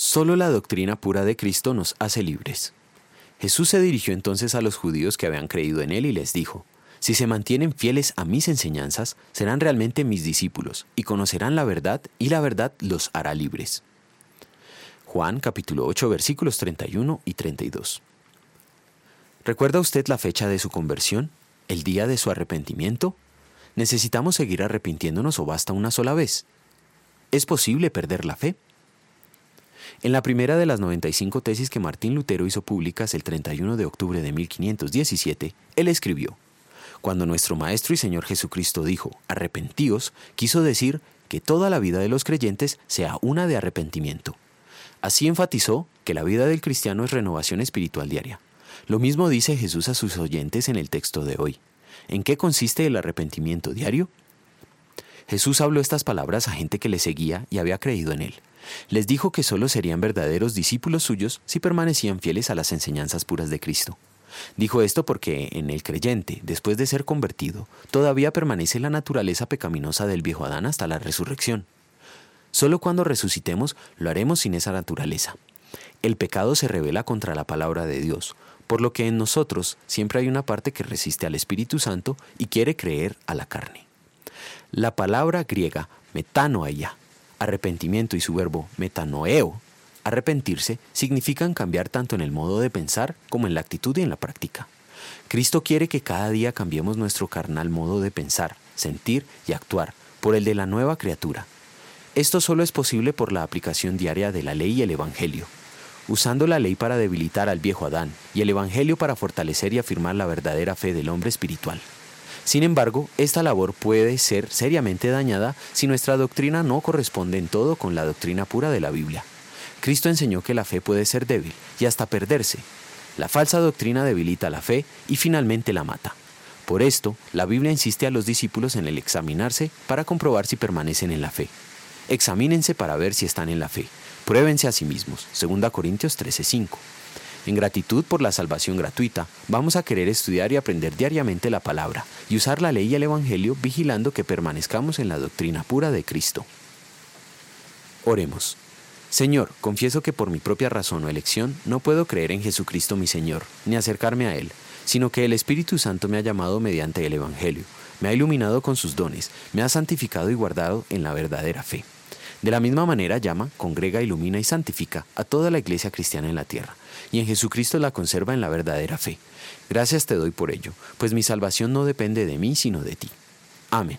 Solo la doctrina pura de Cristo nos hace libres. Jesús se dirigió entonces a los judíos que habían creído en él y les dijo, Si se mantienen fieles a mis enseñanzas, serán realmente mis discípulos y conocerán la verdad y la verdad los hará libres. Juan capítulo 8 versículos 31 y 32. ¿Recuerda usted la fecha de su conversión? ¿El día de su arrepentimiento? ¿Necesitamos seguir arrepintiéndonos o basta una sola vez? ¿Es posible perder la fe? En la primera de las 95 tesis que Martín Lutero hizo públicas el 31 de octubre de 1517, él escribió, Cuando nuestro Maestro y Señor Jesucristo dijo, arrepentíos, quiso decir que toda la vida de los creyentes sea una de arrepentimiento. Así enfatizó que la vida del cristiano es renovación espiritual diaria. Lo mismo dice Jesús a sus oyentes en el texto de hoy. ¿En qué consiste el arrepentimiento diario? Jesús habló estas palabras a gente que le seguía y había creído en él. Les dijo que solo serían verdaderos discípulos suyos si permanecían fieles a las enseñanzas puras de Cristo. Dijo esto porque en el creyente, después de ser convertido, todavía permanece la naturaleza pecaminosa del viejo Adán hasta la resurrección. Solo cuando resucitemos lo haremos sin esa naturaleza. El pecado se revela contra la palabra de Dios, por lo que en nosotros siempre hay una parte que resiste al Espíritu Santo y quiere creer a la carne. La palabra griega metanoia, arrepentimiento y su verbo metanoeo, arrepentirse, significan cambiar tanto en el modo de pensar como en la actitud y en la práctica. Cristo quiere que cada día cambiemos nuestro carnal modo de pensar, sentir y actuar por el de la nueva criatura. Esto solo es posible por la aplicación diaria de la ley y el Evangelio, usando la ley para debilitar al viejo Adán y el Evangelio para fortalecer y afirmar la verdadera fe del hombre espiritual. Sin embargo, esta labor puede ser seriamente dañada si nuestra doctrina no corresponde en todo con la doctrina pura de la Biblia. Cristo enseñó que la fe puede ser débil y hasta perderse. La falsa doctrina debilita la fe y finalmente la mata. Por esto, la Biblia insiste a los discípulos en el examinarse para comprobar si permanecen en la fe. Examínense para ver si están en la fe. Pruébense a sí mismos. 2 Corintios 13:5. En gratitud por la salvación gratuita, vamos a querer estudiar y aprender diariamente la palabra y usar la ley y el Evangelio vigilando que permanezcamos en la doctrina pura de Cristo. Oremos. Señor, confieso que por mi propia razón o elección no puedo creer en Jesucristo mi Señor, ni acercarme a Él, sino que el Espíritu Santo me ha llamado mediante el Evangelio, me ha iluminado con sus dones, me ha santificado y guardado en la verdadera fe. De la misma manera llama, congrega, ilumina y santifica a toda la iglesia cristiana en la tierra, y en Jesucristo la conserva en la verdadera fe. Gracias te doy por ello, pues mi salvación no depende de mí, sino de ti. Amén.